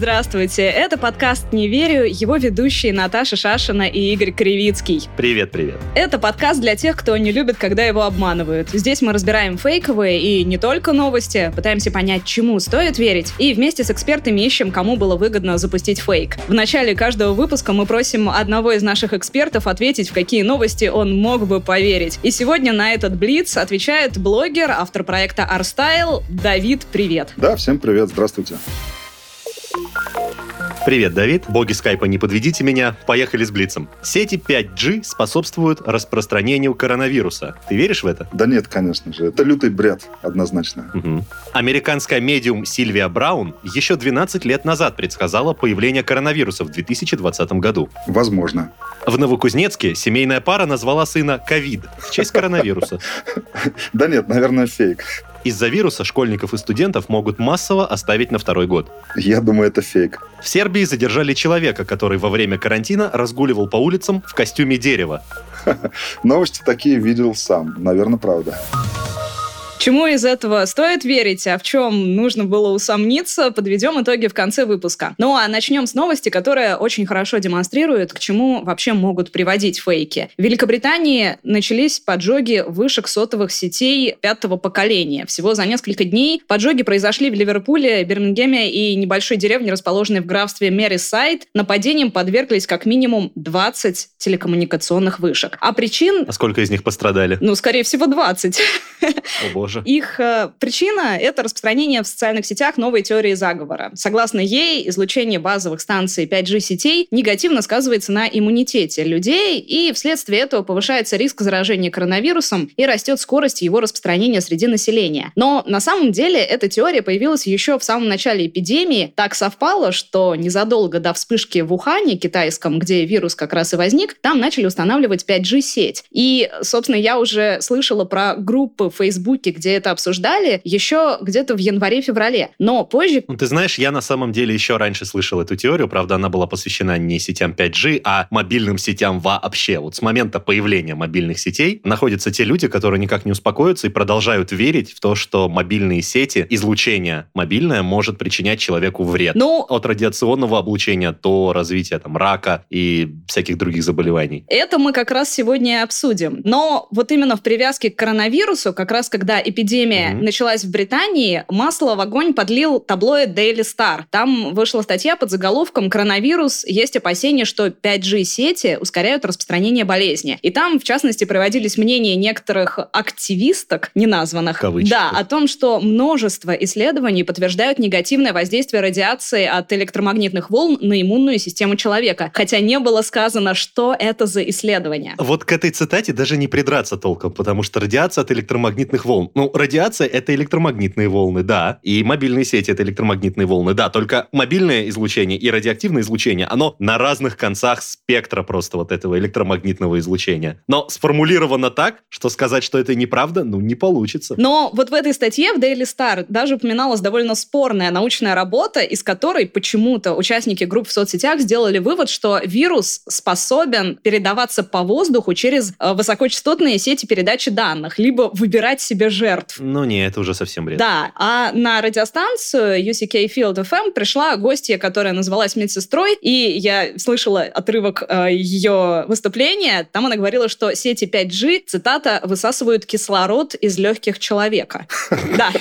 Здравствуйте, это подкаст «Не верю», его ведущие Наташа Шашина и Игорь Кривицкий. Привет, привет. Это подкаст для тех, кто не любит, когда его обманывают. Здесь мы разбираем фейковые и не только новости, пытаемся понять, чему стоит верить, и вместе с экспертами ищем, кому было выгодно запустить фейк. В начале каждого выпуска мы просим одного из наших экспертов ответить, в какие новости он мог бы поверить. И сегодня на этот блиц отвечает блогер, автор проекта Arstyle Давид. Привет. Да, всем привет, здравствуйте. Привет, Давид. Боги скайпа, не подведите меня. Поехали с Блицем. Сети 5G способствуют распространению коронавируса. Ты веришь в это? Да нет, конечно же. Это лютый бред, однозначно. Угу. Американская медиум Сильвия Браун еще 12 лет назад предсказала появление коронавируса в 2020 году. Возможно. В Новокузнецке семейная пара назвала сына ковид в честь коронавируса. Да нет, наверное, фейк. Из-за вируса школьников и студентов могут массово оставить на второй год. Я думаю, это фейк. В Сербии задержали человека, который во время карантина разгуливал по улицам в костюме дерева. Новости такие видел сам. Наверное, правда. Чему из этого стоит верить, а в чем нужно было усомниться, подведем итоги в конце выпуска. Ну а начнем с новости, которая очень хорошо демонстрирует, к чему вообще могут приводить фейки. В Великобритании начались поджоги вышек сотовых сетей пятого поколения. Всего за несколько дней поджоги произошли в Ливерпуле, Бирмингеме и небольшой деревне, расположенной в графстве Мерисайд. Нападением подверглись как минимум 20 телекоммуникационных вышек. А причин... А сколько из них пострадали? Ну, скорее всего, 20. О боже. Их э, причина — это распространение в социальных сетях новой теории заговора. Согласно ей, излучение базовых станций 5G-сетей негативно сказывается на иммунитете людей, и вследствие этого повышается риск заражения коронавирусом и растет скорость его распространения среди населения. Но на самом деле эта теория появилась еще в самом начале эпидемии. Так совпало, что незадолго до вспышки в Ухане, китайском, где вирус как раз и возник, там начали устанавливать 5G-сеть. И, собственно, я уже слышала про группы в Фейсбуке, где это обсуждали, еще где-то в январе-феврале. Но позже... Ну, ты знаешь, я на самом деле еще раньше слышал эту теорию, правда, она была посвящена не сетям 5G, а мобильным сетям вообще. Вот с момента появления мобильных сетей находятся те люди, которые никак не успокоятся и продолжают верить в то, что мобильные сети, излучение мобильное может причинять человеку вред. Ну, от радиационного облучения до развития там рака и всяких других заболеваний. Это мы как раз сегодня и обсудим. Но вот именно в привязке к коронавирусу, как раз когда эпидемия mm-hmm. началась в Британии, масло в огонь подлил таблоид Daily Star. Там вышла статья под заголовком «Коронавирус. Есть опасения, что 5G-сети ускоряют распространение болезни». И там, в частности, проводились мнения некоторых активисток, неназванных, Кавычки. да, о том, что множество исследований подтверждают негативное воздействие радиации от электромагнитных волн на иммунную систему человека. Хотя не было сказано, что это за исследование. Вот к этой цитате даже не придраться толком, потому что радиация от электромагнитных волн. Ну, радиация — это электромагнитные волны, да. И мобильные сети — это электромагнитные волны, да. Только мобильное излучение и радиоактивное излучение, оно на разных концах спектра просто вот этого электромагнитного излучения. Но сформулировано так, что сказать, что это неправда, ну, не получится. Но вот в этой статье в Daily Star даже упоминалась довольно спорная научная работа, из которой почему-то участники групп в соцсетях сделали вывод, что вирус способен передаваться по воздуху через э, высокочастотные сети передачи данных, либо выбирать себе жертв жертв. Ну не, это уже совсем бред. Да, а на радиостанцию UCK Field FM пришла гостья, которая называлась медсестрой, и я слышала отрывок э, ее выступления. Там она говорила, что сети 5G, цитата, высасывают кислород из легких человека. Да.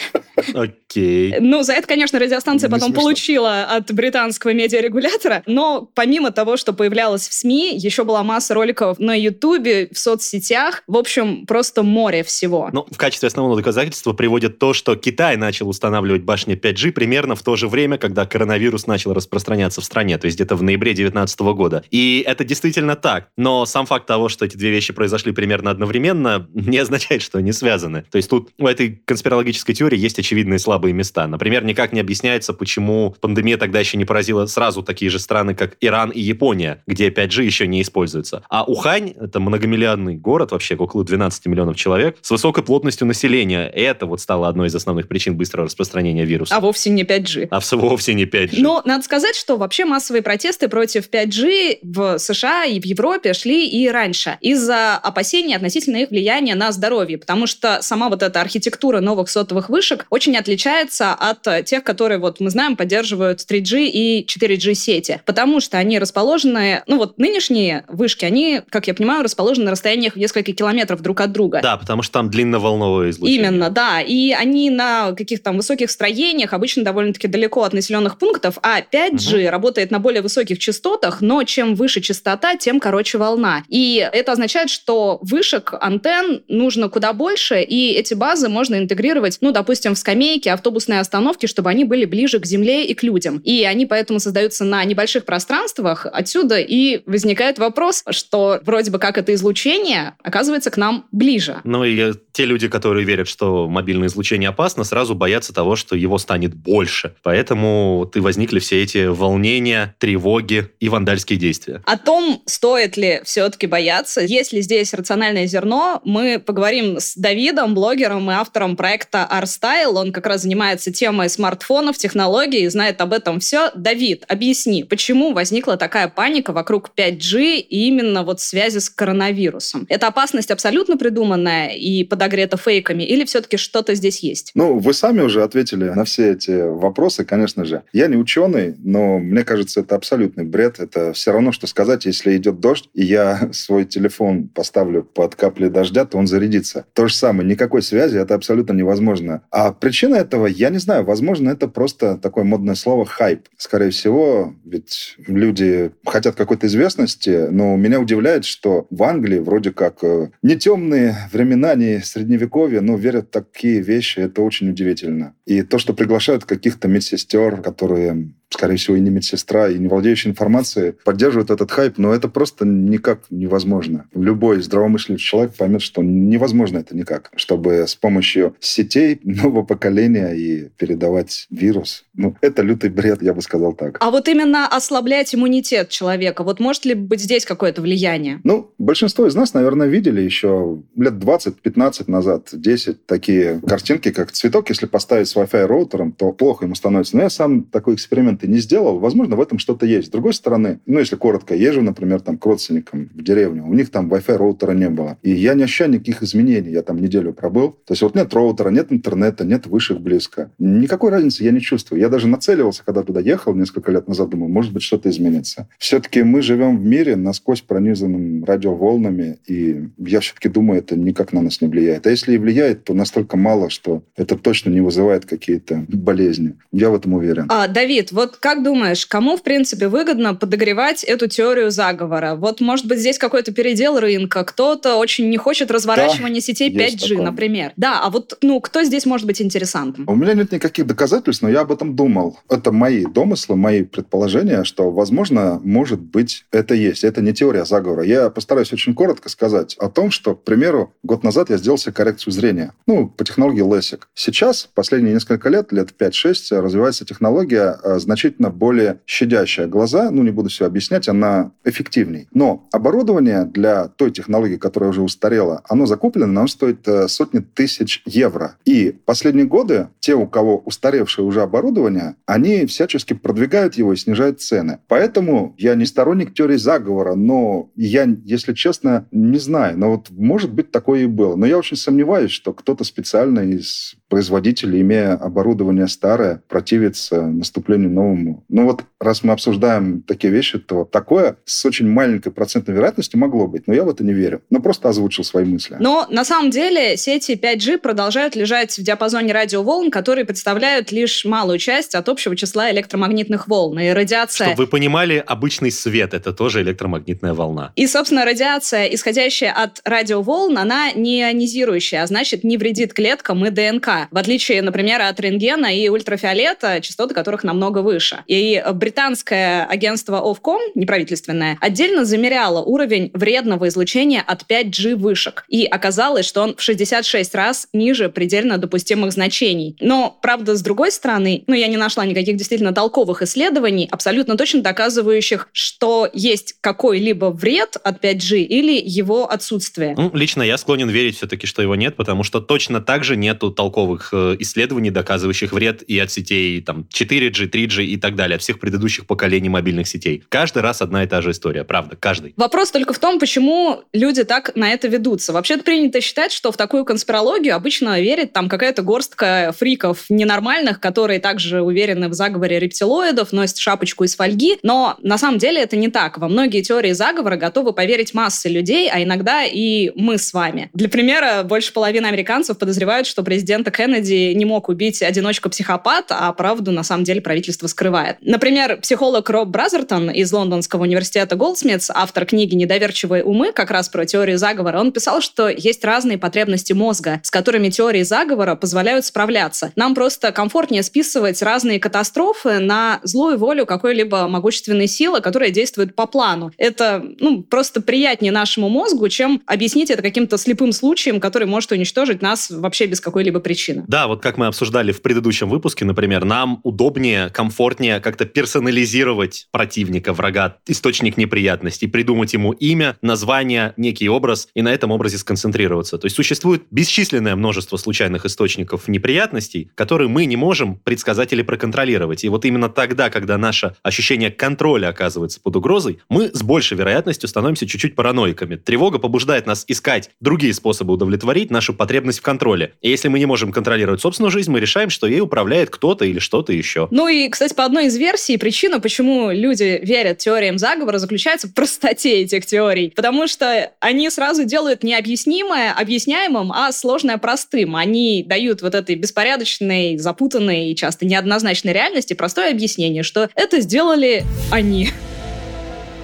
Окей. Ну, за это, конечно, радиостанция потом получила от британского медиарегулятора, но помимо того, что появлялось в СМИ, еще была масса роликов на Ютубе, в соцсетях, в общем, просто море всего. Ну, в качестве основного этому доказательство приводит то, что Китай начал устанавливать башни 5G примерно в то же время, когда коронавирус начал распространяться в стране, то есть где-то в ноябре 2019 года. И это действительно так. Но сам факт того, что эти две вещи произошли примерно одновременно, не означает, что они связаны. То есть тут в этой конспирологической теории есть очевидные слабые места. Например, никак не объясняется, почему пандемия тогда еще не поразила сразу такие же страны, как Иран и Япония, где 5G еще не используется. А Ухань — это многомиллиардный город, вообще около 12 миллионов человек, с высокой плотностью населения. Это вот стало одной из основных причин быстрого распространения вируса. А вовсе не 5G. А вовсе не 5G. Но надо сказать, что вообще массовые протесты против 5G в США и в Европе шли и раньше из-за опасений относительно их влияния на здоровье, потому что сама вот эта архитектура новых сотовых вышек очень отличается от тех, которые вот мы знаем поддерживают 3G и 4G сети, потому что они расположены, ну вот нынешние вышки, они, как я понимаю, расположены на расстояниях в несколько километров друг от друга. Да, потому что там длинноволновое излучение. Именно, да. И они на каких-то там высоких строениях, обычно довольно-таки далеко от населенных пунктов, а 5G угу. работает на более высоких частотах, но чем выше частота, тем короче волна. И это означает, что вышек антенн нужно куда больше, и эти базы можно интегрировать, ну, допустим, в скамейки, автобусные остановки, чтобы они были ближе к земле и к людям. И они поэтому создаются на небольших пространствах. Отсюда и возникает вопрос, что вроде бы как это излучение оказывается к нам ближе. Ну и те люди, которые верят, что мобильное излучение опасно, сразу боятся того, что его станет больше. Поэтому и возникли все эти волнения, тревоги и вандальские действия. О том, стоит ли все-таки бояться, есть ли здесь рациональное зерно, мы поговорим с Давидом, блогером и автором проекта Arstyle. Он как раз занимается темой смартфонов, технологий и знает об этом все. Давид, объясни, почему возникла такая паника вокруг 5G и именно вот связи с коронавирусом? Это опасность абсолютно придуманная и подогрета фейками или все-таки что-то здесь есть? Ну, вы сами уже ответили на все эти вопросы, конечно же. Я не ученый, но мне кажется, это абсолютный бред. Это все равно, что сказать, если идет дождь, и я свой телефон поставлю под капли дождя, то он зарядится. То же самое, никакой связи, это абсолютно невозможно. А причина этого, я не знаю, возможно, это просто такое модное слово «хайп». Скорее всего, ведь люди хотят какой-то известности, но меня удивляет, что в Англии вроде как э, не темные времена, не средневековье, но верят в такие вещи, это очень удивительно. И то, что приглашают каких-то медсестер, которые скорее всего, и не медсестра, и не владеющая информацией, поддерживают этот хайп, но это просто никак невозможно. Любой здравомыслящий человек поймет, что невозможно это никак, чтобы с помощью сетей нового поколения и передавать вирус. Ну, это лютый бред, я бы сказал так. А вот именно ослаблять иммунитет человека, вот может ли быть здесь какое-то влияние? Ну, большинство из нас, наверное, видели еще лет 20-15 назад, 10 такие картинки, как цветок, если поставить с Wi-Fi роутером, то плохо ему становится. Но я сам такой эксперимент ты не сделал, возможно, в этом что-то есть. С другой стороны, ну, если коротко, езжу, например, там, к родственникам в деревню, у них там Wi-Fi роутера не было. И я не ощущаю никаких изменений. Я там неделю пробыл. То есть вот нет роутера, нет интернета, нет вышек близко. Никакой разницы я не чувствую. Я даже нацеливался, когда туда ехал несколько лет назад, думаю, может быть, что-то изменится. Все-таки мы живем в мире насквозь пронизанным радиоволнами, и я все-таки думаю, это никак на нас не влияет. А если и влияет, то настолько мало, что это точно не вызывает какие-то болезни. Я в этом уверен. А, Давид, вот вот как думаешь, кому, в принципе, выгодно подогревать эту теорию заговора? Вот, может быть, здесь какой-то передел рынка, кто-то очень не хочет разворачивания да, сетей 5G, такое. например. Да, а вот, ну, кто здесь может быть интересантом? У меня нет никаких доказательств, но я об этом думал. Это мои домыслы, мои предположения, что, возможно, может быть, это есть. Это не теория заговора. Я постараюсь очень коротко сказать о том, что, к примеру, год назад я сделал себе коррекцию зрения. Ну, по технологии LASIK. Сейчас, последние несколько лет, лет 5-6, развивается технология, значит, значительно более щадящая глаза, ну, не буду все объяснять, она эффективней. Но оборудование для той технологии, которая уже устарела, оно закуплено, оно стоит э, сотни тысяч евро. И последние годы те, у кого устаревшее уже оборудование, они всячески продвигают его и снижают цены. Поэтому я не сторонник теории заговора, но я, если честно, не знаю. Но вот может быть такое и было. Но я очень сомневаюсь, что кто-то специально из производитель, имея оборудование старое, противится наступлению новому. Ну вот раз мы обсуждаем такие вещи, то такое с очень маленькой процентной вероятностью могло быть, но я в это не верю. Но просто озвучил свои мысли. Но на самом деле сети 5G продолжают лежать в диапазоне радиоволн, которые представляют лишь малую часть от общего числа электромагнитных волн. И радиация... Чтобы вы понимали, обычный свет — это тоже электромагнитная волна. И, собственно, радиация, исходящая от радиоволн, она не ионизирующая, а значит, не вредит клеткам и ДНК, в отличие, например, от рентгена и ультрафиолета, частоты которых намного выше. И британское агентство Ofcom, неправительственное, отдельно замеряло уровень вредного излучения от 5G вышек. И оказалось, что он в 66 раз ниже предельно допустимых значений. Но, правда, с другой стороны, ну, я не нашла никаких действительно толковых исследований, абсолютно точно доказывающих, что есть какой-либо вред от 5G или его отсутствие. Ну, лично я склонен верить все-таки, что его нет, потому что точно так же нету толковых э, исследований, доказывающих вред и от сетей там 4G, 3G и так далее, от всех предыдущих поколений мобильных сетей. Каждый раз одна и та же история, правда, каждый. Вопрос только в том, почему люди так на это ведутся. Вообще-то принято считать, что в такую конспирологию обычно верит там какая-то горстка фриков ненормальных, которые также уверены в заговоре рептилоидов, носят шапочку из фольги, но на самом деле это не так. Во многие теории заговора готовы поверить массы людей, а иногда и мы с вами. Для примера, больше половины американцев подозревают, что президента Кеннеди не мог убить одиночка-психопат, а правду на самом деле правительство скрывает. Например, психолог Роб Бразертон из Лондонского университета Голдсмитс, автор книги «Недоверчивые умы», как раз про теорию заговора, он писал, что есть разные потребности мозга, с которыми теории заговора позволяют справляться. Нам просто комфортнее списывать разные катастрофы на злую волю какой-либо могущественной силы, которая действует по плану. Это ну, просто приятнее нашему мозгу, чем объяснить это каким-то слепым случаем, который может уничтожить нас вообще без какой-либо причины. Да, вот как мы обсуждали в предыдущем выпуске, например, нам удобнее, комфортнее как-то персонализировать противника, врага, источник неприятностей, придумать ему имя, название, некий образ, и на этом образе сконцентрироваться. То есть существует бесчисленное множество случайных источников неприятностей, которые мы не можем предсказать или проконтролировать. И вот именно тогда, когда наше ощущение контроля оказывается под угрозой, мы с большей вероятностью становимся чуть-чуть параноиками. Тревога побуждает нас искать другие способы удовлетворить нашу потребность в контроле. И если мы не можем контролировать собственную жизнь, мы решаем, что ей управляет кто-то или что-то еще. Ну и, кстати, по одной из версий, причина, почему люди верят теориям заговора, заключается в простоте этих теорий. Потому что они сразу делают необъяснимое объясняемым, а сложное простым. Они дают вот этой беспорядочной, запутанной и часто неоднозначной реальности простое объяснение, что это сделали они.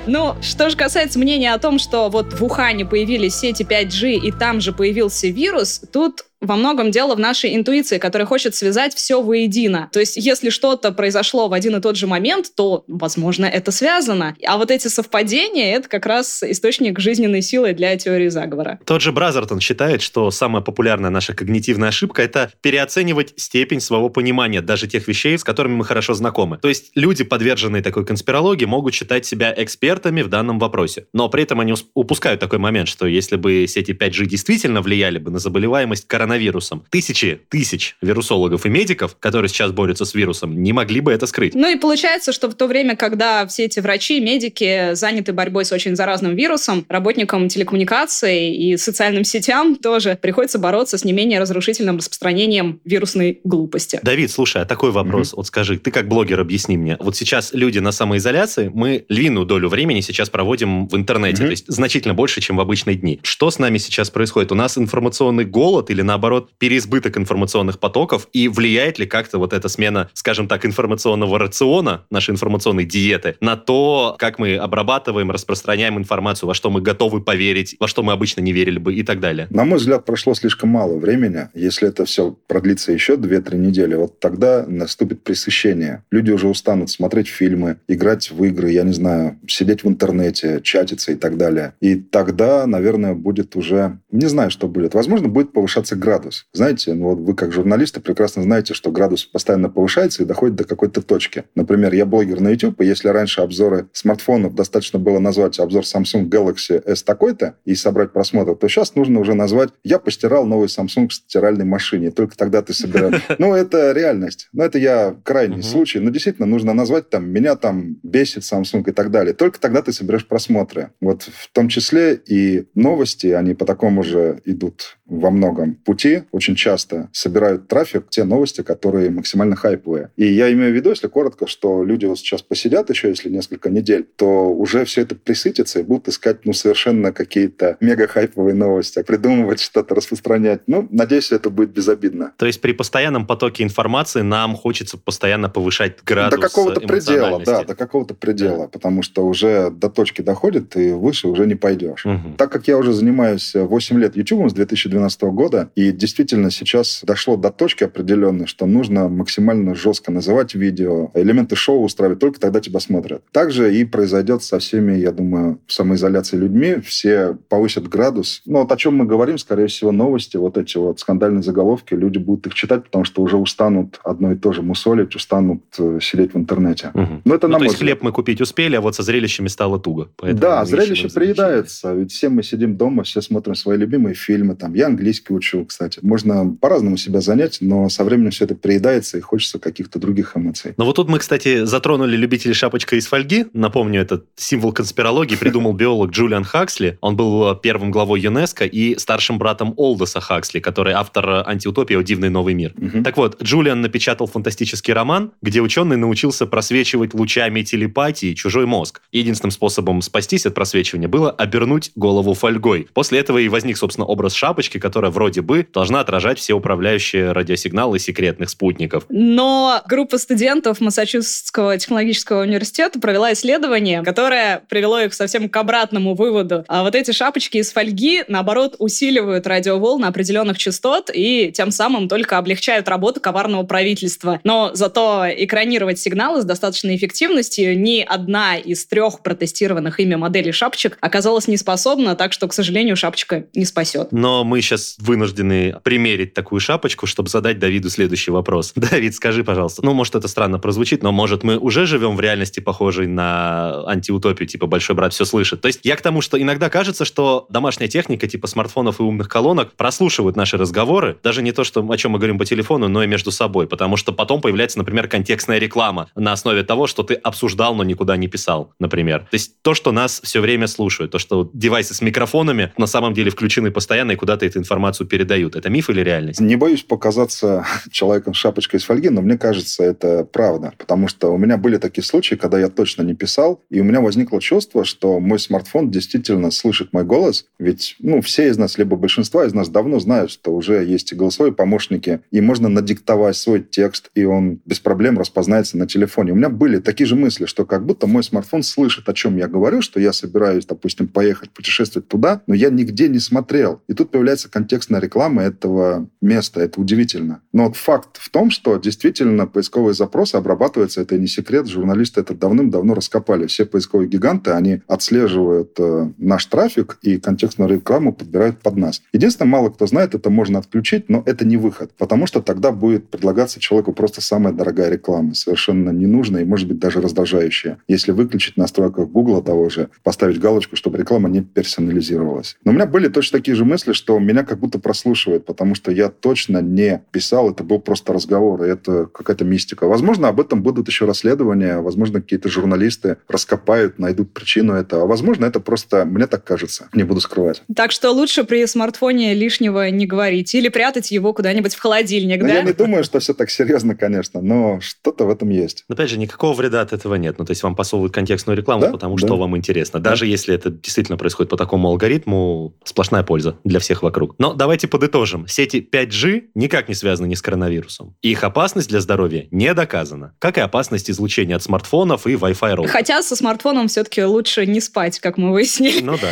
Ну, что же касается мнения о том, что вот в Ухане появились сети 5G и там же появился вирус, тут во многом дело в нашей интуиции, которая хочет связать все воедино. То есть, если что-то произошло в один и тот же момент, то, возможно, это связано. А вот эти совпадения — это как раз источник жизненной силы для теории заговора. Тот же Бразертон считает, что самая популярная наша когнитивная ошибка — это переоценивать степень своего понимания даже тех вещей, с которыми мы хорошо знакомы. То есть люди, подверженные такой конспирологии, могут считать себя экспертами в данном вопросе. Но при этом они упускают такой момент, что если бы сети 5G действительно влияли бы на заболеваемость коронавируса, коронавирусом. Тысячи тысяч вирусологов и медиков, которые сейчас борются с вирусом, не могли бы это скрыть. Ну и получается, что в то время, когда все эти врачи, медики заняты борьбой с очень заразным вирусом, работникам телекоммуникации и социальным сетям тоже приходится бороться с не менее разрушительным распространением вирусной глупости. Давид, слушай, а такой вопрос. Mm-hmm. Вот скажи, ты как блогер объясни мне. Вот сейчас люди на самоизоляции, мы львиную долю времени сейчас проводим в интернете, mm-hmm. то есть значительно больше, чем в обычные дни. Что с нами сейчас происходит? У нас информационный голод или наоборот наоборот, переизбыток информационных потоков, и влияет ли как-то вот эта смена, скажем так, информационного рациона, нашей информационной диеты, на то, как мы обрабатываем, распространяем информацию, во что мы готовы поверить, во что мы обычно не верили бы и так далее. На мой взгляд, прошло слишком мало времени. Если это все продлится еще 2-3 недели, вот тогда наступит пресыщение. Люди уже устанут смотреть фильмы, играть в игры, я не знаю, сидеть в интернете, чатиться и так далее. И тогда, наверное, будет уже... Не знаю, что будет. Возможно, будет повышаться градус. Знаете, ну вот вы как журналисты прекрасно знаете, что градус постоянно повышается и доходит до какой-то точки. Например, я блогер на YouTube, и если раньше обзоры смартфонов достаточно было назвать обзор Samsung Galaxy S такой-то и собрать просмотр, то сейчас нужно уже назвать «Я постирал новый Samsung в стиральной машине». Только тогда ты собираешь... Ну, это реальность. Но это я крайний случай. Но действительно нужно назвать там «Меня там бесит Samsung» и так далее. Только тогда ты соберешь просмотры. Вот в том числе и новости, они по такому же идут во многом пути очень часто собирают трафик, те новости, которые максимально хайповые. И я имею в виду, если коротко, что люди вот сейчас посидят еще, если несколько недель, то уже все это присытится и будут искать, ну, совершенно какие-то мега-хайповые новости, придумывать что-то, распространять. Ну, надеюсь, это будет безобидно. То есть при постоянном потоке информации нам хочется постоянно повышать градус До какого-то предела, да, до какого-то предела, да. потому что уже до точки доходит, и выше уже не пойдешь. Угу. Так как я уже занимаюсь 8 лет YouTube с 2012 года, и действительно сейчас дошло до точки определенной, что нужно максимально жестко называть видео, элементы шоу устраивать, только тогда тебя смотрят. Также и произойдет со всеми, я думаю, самоизоляцией людьми, все повысят градус. Ну, вот о чем мы говорим, скорее всего, новости, вот эти вот скандальные заголовки, люди будут их читать, потому что уже устанут одно и то же мусолить, устанут э, сидеть в интернете. Угу. Ну, это ну, то есть хлеб мы купить успели, а вот со зрелищами стало туго. Да, зрелище приедается. Ведь все мы сидим дома, все смотрим свои любимые фильмы. Там, я английский учу, кстати. Можно по-разному себя занять, но со временем все это приедается, и хочется каких-то других эмоций. Но вот тут мы, кстати, затронули любителей шапочка из фольги. Напомню, этот символ конспирологии придумал биолог Джулиан Хаксли. Он был э, первым главой ЮНЕСКО и старшим братом Олдоса Хаксли, который автор антиутопии «О дивный новый мир». Угу. Так вот, Джулиан напечатал фантастический роман, где ученый научился просвечивать лучами телепатии чужой мозг. Единственным способом спастись от просвечивания было обернуть голову фольгой. После этого и возник, собственно, образ шапочки, которая вроде бы должна отражать все управляющие радиосигналы секретных спутников. Но группа студентов Массачусетского технологического университета провела исследование, которое привело их совсем к обратному выводу. А вот эти шапочки из фольги, наоборот, усиливают радиоволны определенных частот и тем самым только облегчают работу коварного правительства. Но зато экранировать сигналы с достаточной эффективностью ни одна из трех протестированных ими моделей шапочек оказалась не способна, так что, к сожалению, шапочка не спасет. Но мы сейчас вынуждены примерить такую шапочку, чтобы задать Давиду следующий вопрос. Давид, скажи, пожалуйста, ну, может, это странно прозвучит, но, может, мы уже живем в реальности, похожей на антиутопию, типа «Большой брат все слышит». То есть я к тому, что иногда кажется, что домашняя техника, типа смартфонов и умных колонок, прослушивают наши разговоры, даже не то, что, о чем мы говорим по телефону, но и между собой, потому что потом появляется, например, контекстная реклама на основе того, что ты обсуждал, но никуда не писал, например. То есть то, что нас все время слушают, то, что девайсы с микрофонами на самом деле включены постоянно и куда-то эту информацию передают. Это миф или реальность? Не боюсь показаться человеком с шапочкой из фольги, но мне кажется, это правда. Потому что у меня были такие случаи, когда я точно не писал, и у меня возникло чувство, что мой смартфон действительно слышит мой голос. Ведь ну, все из нас, либо большинство из нас давно знают, что уже есть и голосовые помощники, и можно надиктовать свой текст, и он без проблем распознается на телефоне. У меня были такие же мысли, что как будто мой смартфон слышит, о чем я говорю, что я собираюсь, допустим, поехать путешествовать туда, но я нигде не смотрел. И тут появляется контекстная реклама этого места. Это удивительно. Но факт в том, что действительно поисковые запросы обрабатываются, это не секрет, журналисты это давным-давно раскопали. Все поисковые гиганты, они отслеживают э, наш трафик и контекстную рекламу подбирают под нас. Единственное, мало кто знает, это можно отключить, но это не выход, потому что тогда будет предлагаться человеку просто самая дорогая реклама, совершенно ненужная и, может быть, даже раздражающая. Если выключить настройках Google того же, поставить галочку, чтобы реклама не персонализировалась. Но у меня были точно такие же мысли, что меня как будто прослушивают, потому что я точно не писал, это был просто разговор, и это какая-то мистика. Возможно, об этом будут еще расследования, возможно, какие-то журналисты раскопают, найдут причину этого, а возможно, это просто, мне так кажется, не буду скрывать. Так что лучше при смартфоне лишнего не говорить или прятать его куда-нибудь в холодильник, но да? Я не думаю, что все так серьезно, конечно, но что-то в этом есть. Но, опять же, никакого вреда от этого нет. Ну, то есть вам посовывают контекстную рекламу, да? потому да. что вам интересно. Даже да. если это действительно происходит по такому алгоритму, сплошная польза для всех вокруг. Но давайте подытожим. Сети 5G никак не связаны ни с коронавирусом. Их опасность для здоровья не доказана. Как и опасность излучения от смартфонов и Wi-Fi роутера. Хотя со смартфоном все-таки лучше не спать, как мы выяснили. Ну да.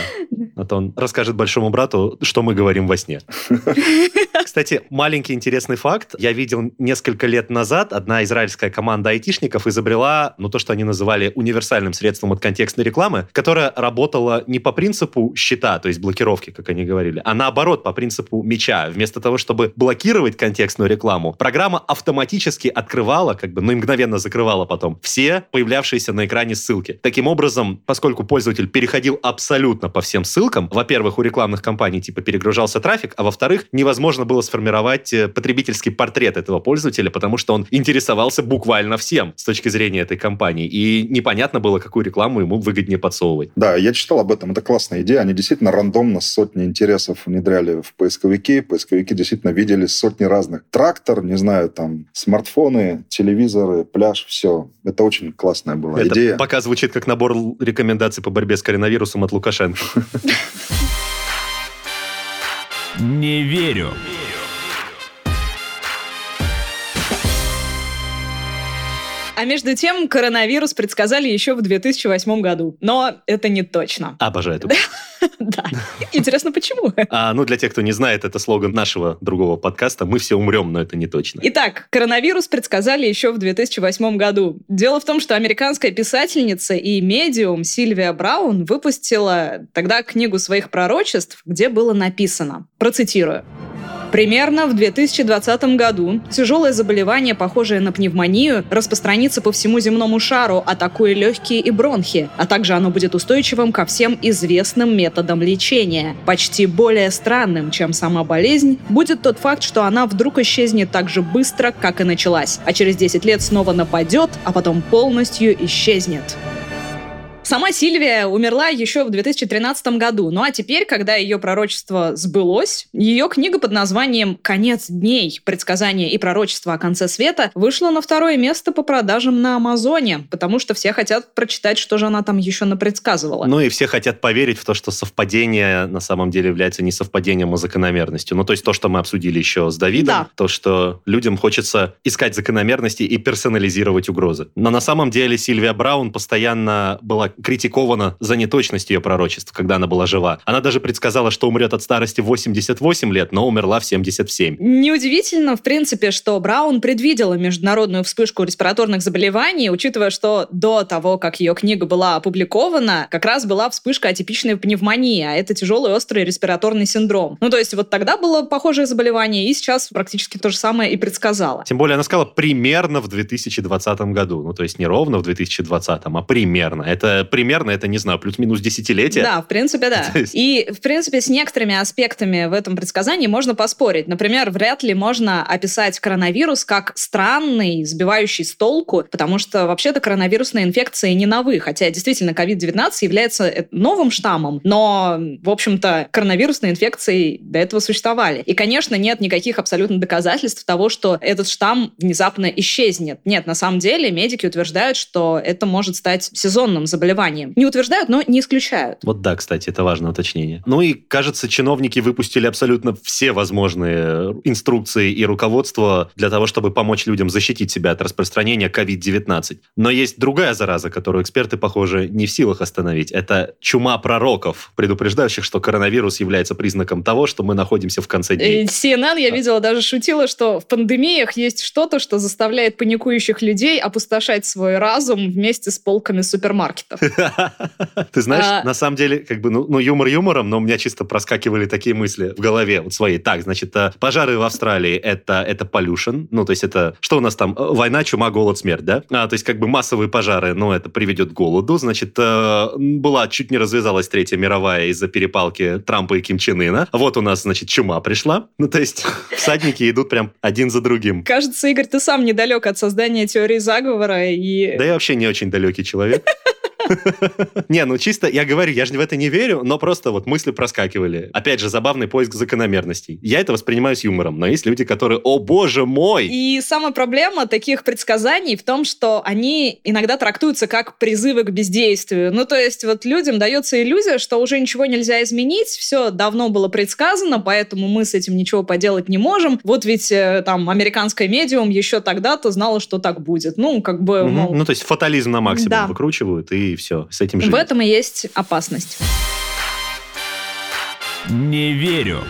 А то он расскажет большому брату, что мы говорим во сне. Кстати, маленький интересный факт. Я видел несколько лет назад, одна израильская команда айтишников изобрела, ну, то, что они называли универсальным средством от контекстной рекламы, которая работала не по принципу щита, то есть блокировки, как они говорили, а наоборот, по принципу меча. Вместо того, чтобы блокировать контекстную рекламу, программа автоматически открывала, как бы, ну и мгновенно закрывала потом все появлявшиеся на экране ссылки. Таким образом, поскольку пользователь переходил абсолютно по всем ссылкам, во-первых, у рекламных компаний типа перегружался трафик, а во-вторых, невозможно было сформировать э, потребительский портрет этого пользователя, потому что он интересовался буквально всем с точки зрения этой компании. И непонятно было, какую рекламу ему выгоднее подсовывать. Да, я читал об этом. Это классная идея. Они действительно рандомно сотни интересов внедряли в поисковики. Поисковики действительно видели сотни разных. Трактор, не знаю, там, смартфоны, телевизоры, пляж, все. Это очень классная была Это идея. пока звучит как набор рекомендаций по борьбе с коронавирусом от Лукашенко. Не верю. А между тем, коронавирус предсказали еще в 2008 году. Но это не точно. Обожаю это. Да. Интересно, почему? А, ну, для тех, кто не знает, это слоган нашего другого подкаста «Мы все умрем, но это не точно». Итак, коронавирус предсказали еще в 2008 году. Дело в том, что американская писательница и медиум Сильвия Браун выпустила тогда книгу своих пророчеств, где было написано, процитирую, Примерно в 2020 году тяжелое заболевание, похожее на пневмонию, распространится по всему земному шару, атакуя легкие и бронхи, а также оно будет устойчивым ко всем известным методам лечения. Почти более странным, чем сама болезнь, будет тот факт, что она вдруг исчезнет так же быстро, как и началась, а через 10 лет снова нападет, а потом полностью исчезнет. Сама Сильвия умерла еще в 2013 году. Ну а теперь, когда ее пророчество сбылось, ее книга под названием «Конец дней. Предсказания и пророчества о конце света» вышла на второе место по продажам на Амазоне, потому что все хотят прочитать, что же она там еще напредсказывала. Ну и все хотят поверить в то, что совпадение на самом деле является не совпадением, а закономерностью. Ну то есть то, что мы обсудили еще с Давидом, Да. то, что людям хочется искать закономерности и персонализировать угрозы. Но на самом деле Сильвия Браун постоянно была критикована за неточность ее пророчеств, когда она была жива. Она даже предсказала, что умрет от старости в 88 лет, но умерла в 77. Неудивительно, в принципе, что Браун предвидела международную вспышку респираторных заболеваний, учитывая, что до того, как ее книга была опубликована, как раз была вспышка атипичной пневмонии, а это тяжелый острый респираторный синдром. Ну, то есть вот тогда было похожее заболевание, и сейчас практически то же самое и предсказала. Тем более она сказала примерно в 2020 году. Ну, то есть не ровно в 2020, а примерно. Это примерно, это, не знаю, плюс-минус десятилетие. Да, в принципе, да. И, в принципе, с некоторыми аспектами в этом предсказании можно поспорить. Например, вряд ли можно описать коронавирус как странный, сбивающий с толку, потому что вообще-то коронавирусные инфекции не новы, хотя действительно COVID-19 является э, новым штаммом, но, в общем-то, коронавирусные инфекции до этого существовали. И, конечно, нет никаких абсолютно доказательств того, что этот штамм внезапно исчезнет. Нет, на самом деле медики утверждают, что это может стать сезонным заболеванием. Не утверждают, но не исключают. Вот да, кстати, это важное уточнение. Ну и, кажется, чиновники выпустили абсолютно все возможные инструкции и руководство для того, чтобы помочь людям защитить себя от распространения COVID-19. Но есть другая зараза, которую эксперты, похоже, не в силах остановить. Это чума пророков, предупреждающих, что коронавирус является признаком того, что мы находимся в конце дней. CNN, я видела, даже шутила, что в пандемиях есть что-то, что заставляет паникующих людей опустошать свой разум вместе с полками супермаркетов. Ты знаешь, А- на самом деле, как бы, ну, ну, юмор юмором, но у меня чисто проскакивали такие мысли в голове вот своей. Так, значит, э, пожары в Австралии это, это pollution, ну, то есть это, что у нас там, Э, война, чума, голод, смерть, да? А, то есть как бы массовые пожары, ну, это приведет к голоду, значит, э, была, чуть не развязалась Третья мировая из-за перепалки Трампа и Ким Чен Ына. Вот у нас, значит, чума пришла. Ну, то есть всадники идут прям один за другим. Кажется, Игорь, ты сам недалек от создания теории заговора и... Да я вообще не очень далекий человек. Не, ну чисто, я говорю, я же в это не верю, но просто вот мысли проскакивали. Опять же, забавный поиск закономерностей. Я это воспринимаю с юмором, но есть люди, которые, о боже мой! И самая проблема таких предсказаний в том, что они иногда трактуются как призывы к бездействию. Ну, то есть вот людям дается иллюзия, что уже ничего нельзя изменить, все давно было предсказано, поэтому мы с этим ничего поделать не можем. Вот ведь э, там американская медиум еще тогда-то знала, что так будет. Ну, как бы, мол, Ну, то есть фатализм на максимум Да. выкручивают, и все, с этим в живут. этом и есть опасность. Не верю.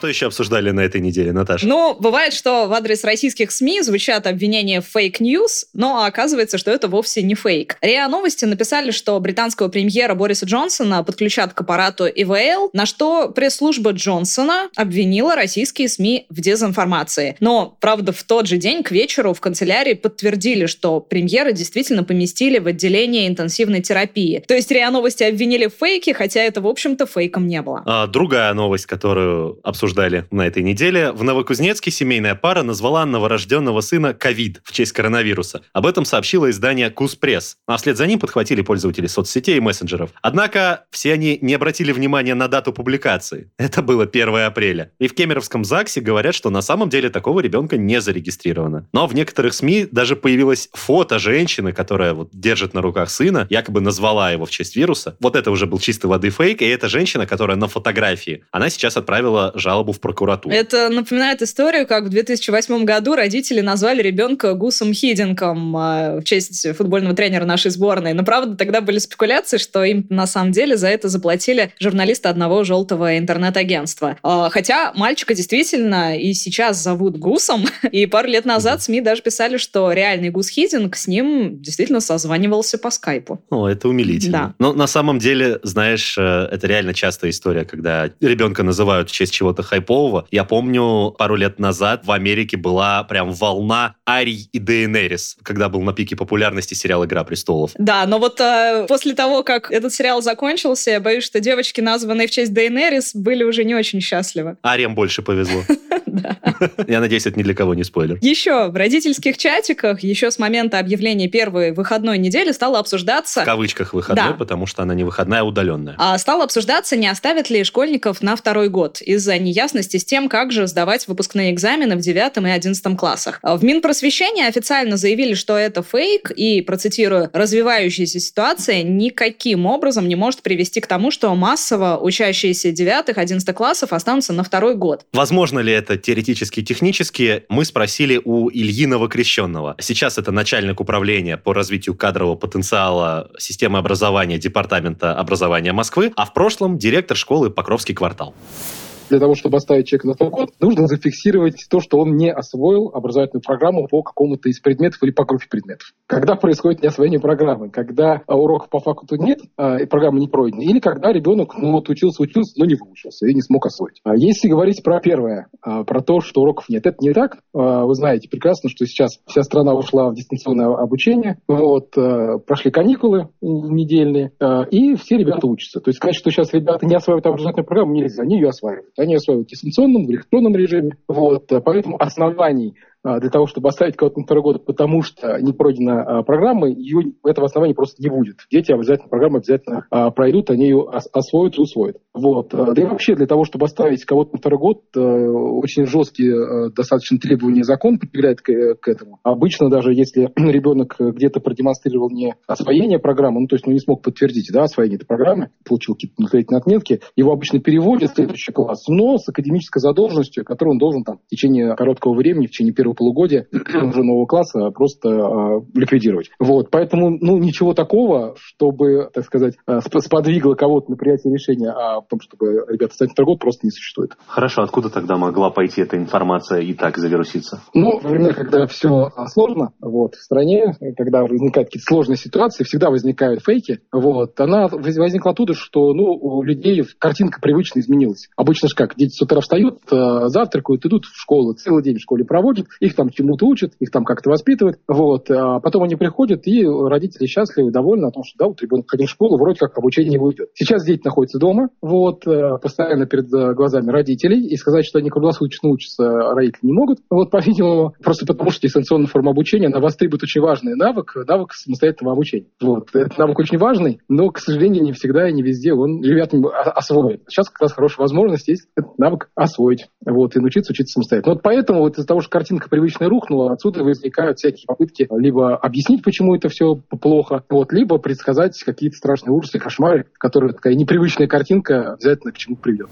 Что еще обсуждали на этой неделе, Наташа? Ну, бывает, что в адрес российских СМИ звучат обвинения в fake news, но оказывается, что это вовсе не фейк. РИА Новости написали, что британского премьера Бориса Джонсона подключат к аппарату ИВЛ, на что пресс-служба Джонсона обвинила российские СМИ в дезинформации. Но, правда, в тот же день к вечеру в канцелярии подтвердили, что премьера действительно поместили в отделение интенсивной терапии. То есть РИА Новости обвинили в фейке, хотя это, в общем-то, фейком не было. А, другая новость, которую обсуждали на этой неделе. В Новокузнецке семейная пара назвала новорожденного сына ковид в честь коронавируса. Об этом сообщило издание Куспресс. А вслед за ним подхватили пользователи соцсетей и мессенджеров. Однако все они не обратили внимания на дату публикации. Это было 1 апреля. И в Кемеровском ЗАГСе говорят, что на самом деле такого ребенка не зарегистрировано. Но в некоторых СМИ даже появилось фото женщины, которая вот держит на руках сына, якобы назвала его в честь вируса. Вот это уже был чистой воды фейк, и эта женщина, которая на фотографии, она сейчас отправила жалобу в прокуратуру. Это напоминает историю, как в 2008 году родители назвали ребенка Гусом Хидинком э, в честь футбольного тренера нашей сборной. Но, правда, тогда были спекуляции, что им на самом деле за это заплатили журналисты одного желтого интернет-агентства. Э, Хотя мальчика действительно и сейчас зовут Гусом, и пару лет назад СМИ даже писали, что реальный Гус Хидинг с ним действительно созванивался по скайпу. О, это умилительно. Да. Но на самом деле, знаешь, э, это реально частая история, когда ребенка называют в честь чего-то хайпового. Я помню, пару лет назад в Америке была прям волна Арий и Дейенерис, когда был на пике популярности сериал «Игра престолов». Да, но вот э, после того, как этот сериал закончился, я боюсь, что девочки, названные в честь Дейенерис, были уже не очень счастливы. Ариям больше повезло. Да. Я надеюсь, это ни для кого не спойлер. Еще в родительских чатиках, еще с момента объявления первой выходной недели стало В обсуждаться, кавычках выходной, Да. потому что она не выходная, а удаленная. а, стало обсуждаться, не оставят ли школьников на второй год из-за неясности с тем, как же сдавать выпускные экзамены в 9 и 11 классах. А В Минпросвещении официально заявили, что это фейк, и, процитирую, развивающаяся ситуация никаким образом не может привести к тому, что массово учащиеся 9 11 классов останутся на второй год. Возможно ли это теоретически и технически, мы спросили у Ильи Новокрещенного. Сейчас это начальник управления по развитию кадрового потенциала системы образования Департамента образования Москвы, а в прошлом директор школы Покровский квартал. Для того, чтобы оставить человека на год, нужно зафиксировать то, что он не освоил образовательную программу по какому-то из предметов или по группе предметов. Когда происходит неосвоение программы? Когда а, уроков по факту нет, а, и программа не пройдена, или когда ребенок ну, вот учился, учился, но не выучился и не смог освоить. А Если говорить про первое, про то, что уроков нет, это не так. Вы знаете прекрасно, что сейчас вся страна ушла в дистанционное обучение, вот, прошли каникулы недельные, и все ребята учатся. То есть сказать, что сейчас ребята не осваивают образовательную программу, нельзя, они ее осваивают. Они осваивают в дистанционном, в электронном режиме. Вот, поэтому оснований для того, чтобы оставить кого-то на второй год, потому что не пройдена а, программа, ее, этого основания просто не будет. Дети обязательно программу обязательно а, пройдут, они ее ос- освоят и усвоят. Вот. А, Да и вообще для того, чтобы оставить кого-то на второй год, э, очень жесткие э, достаточно требования закон прибегает к, к этому. Обычно даже если ребенок где-то продемонстрировал не освоение программы, ну то есть ну, не смог подтвердить да, освоение этой программы, получил какие-то наследственные отметки, его обычно переводят в следующий класс, но с академической задолженностью, которую он должен там, в течение короткого времени, в течение первого полугодия уже нового класса просто э, ликвидировать. Вот, поэтому ну, ничего такого, чтобы, так сказать, сп- сподвигло кого-то на принятие решения о том, чтобы ребята стать на год, просто не существует. Хорошо, откуда тогда могла пойти эта информация и так завируситься? Ну, во времена, когда все сложно вот, в стране, когда возникают какие-то сложные ситуации, всегда возникают фейки. Вот, она воз- возникла оттуда, что ну, у людей картинка привычно изменилась. Обычно же как, дети с утра встают, завтракают, идут в школу, целый день в школе проводят, их там чему-то учат, их там как-то воспитывают. Вот, а потом они приходят, и родители счастливы, довольны о том, что да, вот ребенок ходил в школу, вроде как обучение его идет. Сейчас дети находятся дома, вот, э, постоянно перед э, глазами родителей, и сказать, что они круглосуточно учатся, родители не могут. Вот, по-видимому, просто потому что дистанционная форма обучения, она востребует очень важный навык, навык самостоятельного обучения. Вот. Этот навык очень важный, но, к сожалению, не всегда и не везде он ребят не освоит. Сейчас как раз хорошая возможность есть этот навык освоить, вот, и научиться учиться самостоятельно. Вот поэтому вот из-за того, что картинка привычная рухнула, отсюда возникают всякие попытки либо объяснить, почему это все плохо, вот, либо предсказать какие-то страшные ужасы, кошмары, которые такая непривычная картинка обязательно к чему приведет.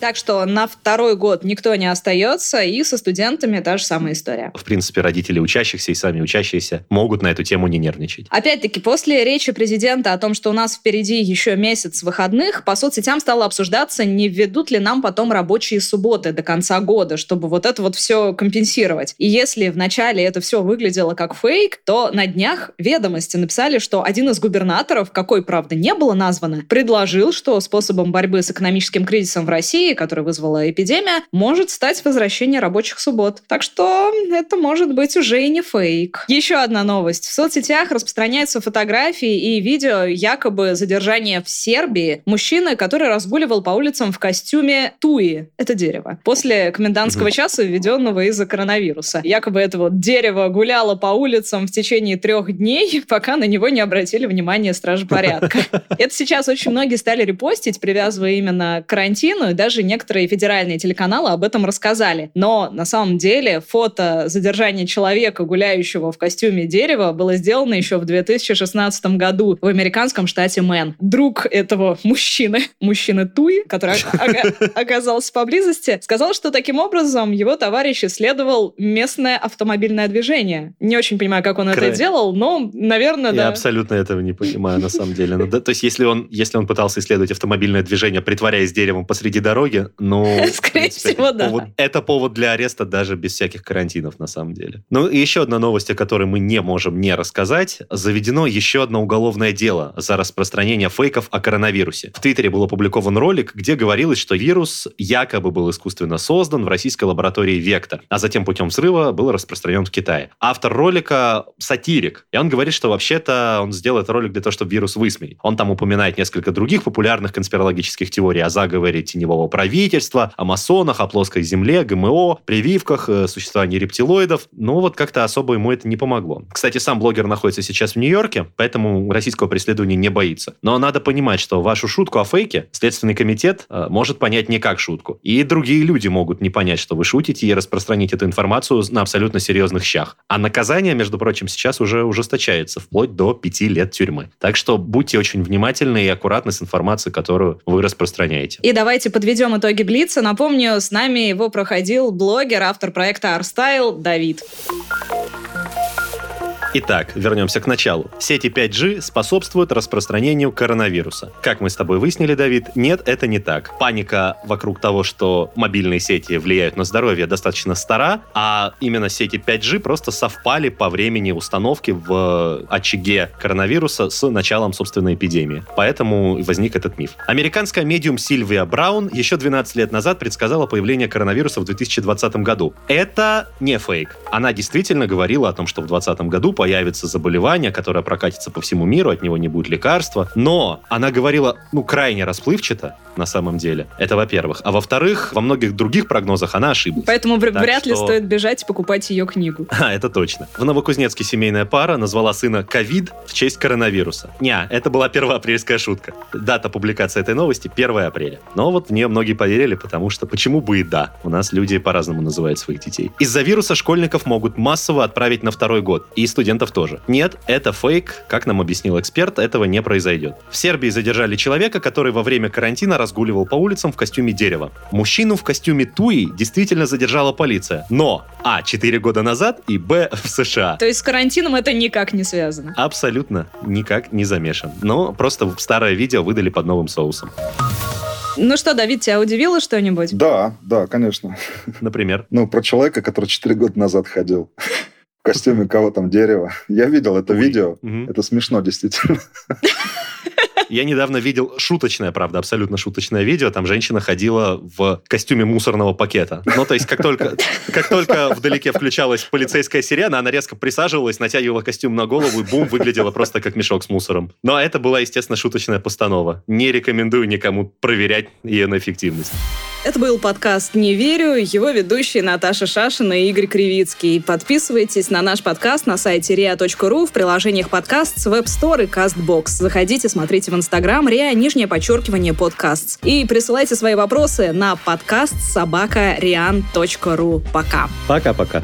Так что на второй год никто не остается, и со студентами та же самая история. В принципе, родители учащихся и сами учащиеся могут на эту тему не нервничать. Опять-таки, после речи президента о том, что у нас впереди еще месяц выходных, по соцсетям стало обсуждаться, не введут ли нам потом рабочие субботы до конца года, чтобы вот это вот все компенсировать. И если вначале это все выглядело как фейк, то на днях ведомости написали, что один из губернаторов, какой, правда, не было названо, предложил, что способом борьбы с экономическим кризисом в России, который вызвала эпидемия, может стать возвращение рабочих суббот. Так что это может быть уже и не фейк. Еще одна новость. В соцсетях распространяются фотографии и видео якобы задержания в Сербии мужчины, который разгуливал по улицам в костюме туи. Это дерево. После комендантского часа, введенного из-за коронавируса. Якобы это вот дерево гуляло по улицам в течение трех дней, пока на него не обратили внимание стражи порядка. Это сейчас очень многие стали репостить, привязывая именно к карантину, и даже некоторые федеральные телеканалы об этом рассказали. Но на самом деле фото задержания человека, гуляющего в костюме дерева, было сделано еще в 2016 году в американском штате Мэн. Друг этого мужчины, мужчины Туи, который оказался поблизости, сказал, что таким образом его товарищ исследовал местное автомобильное движение. Не очень понимаю, как он это делал, но, наверное, да. Я абсолютно этого не понимаю, на самом деле. Ну, то есть, если он, если он пытался исследовать автомобильное движение, притворяясь деревом посреди дороги, ну... Скорее всего, да. Это повод для ареста даже без всяких карантинов, на самом деле. Ну, и еще одна новость, о которой мы не можем не рассказать. Заведено еще одно уголовное дело за распространение фейков о коронавирусе. В Твиттере был опубликован ролик, где говорилось, что вирус якобы был искусственно создан в российской лаборатории «Вектор», а затем путем взрыва был распространен в Китае. Автор ролика — сатирик, и он говорит, что вообще-то он сделал этот ролик для того, чтобы вирус высмеять. Он там упоминает несколько других популярных конспирологических теорий о заговоре теневого правительства, о масонах, о плоской земле, ГМО, прививках, э, существовании рептилоидов. Но вот как-то особо ему это не помогло. Кстати, сам блогер находится сейчас в Нью-Йорке, поэтому российского преследования не боится. Но надо понимать, что вашу шутку о фейке Следственный комитет э, может понять не как шутку. И другие люди могут не понять, что вы шутите, и распространить эту информацию на абсолютно серьезных щах. А наказание, между прочим, сейчас уже ужесточается, вплоть до пяти лет тюрьмы. Так что будьте очень внимательны и аккуратны с информацией, которую вы распространяете. И давайте подведем итоги Блица. Напомню, с нами его проходил блогер, автор проекта Арстайл Давид. Итак, вернемся к началу. Сети 5G способствуют распространению коронавируса. Как мы с тобой выяснили, Давид, нет, это не так. Паника вокруг того, что мобильные сети влияют на здоровье, достаточно стара, а именно сети 5G просто совпали по времени установки в очаге коронавируса с началом, собственной эпидемии. Поэтому возник этот миф. Американская медиум Сильвия Браун еще 12 лет назад предсказала появление коронавируса в 2020 году. Это не фейк. Она действительно говорила о том, что в 2020 году появится заболевание, которое прокатится по всему миру, от него не будет лекарства. Но она говорила, ну, крайне расплывчато, на самом деле. Это во-первых. А во-вторых, во многих других прогнозах она ошиблась. Поэтому так вряд что... ли стоит бежать и покупать ее книгу. А, это точно. В Новокузнецке семейная пара назвала сына ковид в честь коронавируса. Не, это была первоапрельская шутка. Дата публикации этой новости 1 апреля. Но вот в нее многие поверили, потому что почему бы и да. У нас люди по-разному называют своих детей. Из-за вируса школьников могут массово отправить на второй год. И студентов тоже. Нет, это фейк. Как нам объяснил эксперт, этого не произойдет. В Сербии задержали человека, который во время карантина разгуливал по улицам в костюме дерева. Мужчину в костюме туи действительно задержала полиция. Но А. 4 года назад и Б. в США. То есть с карантином это никак не связано? Абсолютно никак не замешан. Но просто старое видео выдали под новым соусом. Ну что, Давид, тебя удивило что-нибудь? Да, да, конечно. Например? Ну, про человека, который 4 года назад ходил костюме кого там дерева. Я видел это видео. Это смешно, действительно. Я недавно видел шуточное, правда, абсолютно шуточное видео. Там женщина ходила в костюме мусорного пакета. Ну, то есть, как только, как только вдалеке включалась полицейская сирена, она резко присаживалась, натягивала костюм на голову и бум, выглядела просто как мешок с мусором. Но это была, естественно, шуточная постанова. Не рекомендую никому проверять ее на эффективность. Это был подкаст «Не верю», его ведущие Наташа Шашина и Игорь Кривицкий. Подписывайтесь на наш подкаст на сайте ria.ru в приложениях подкаст с Web Store и CastBox. Заходите, смотрите в Инстаграм ria, нижнее подчеркивание, подкаст. И присылайте свои вопросы на подкаст собака Пока. Пока-пока.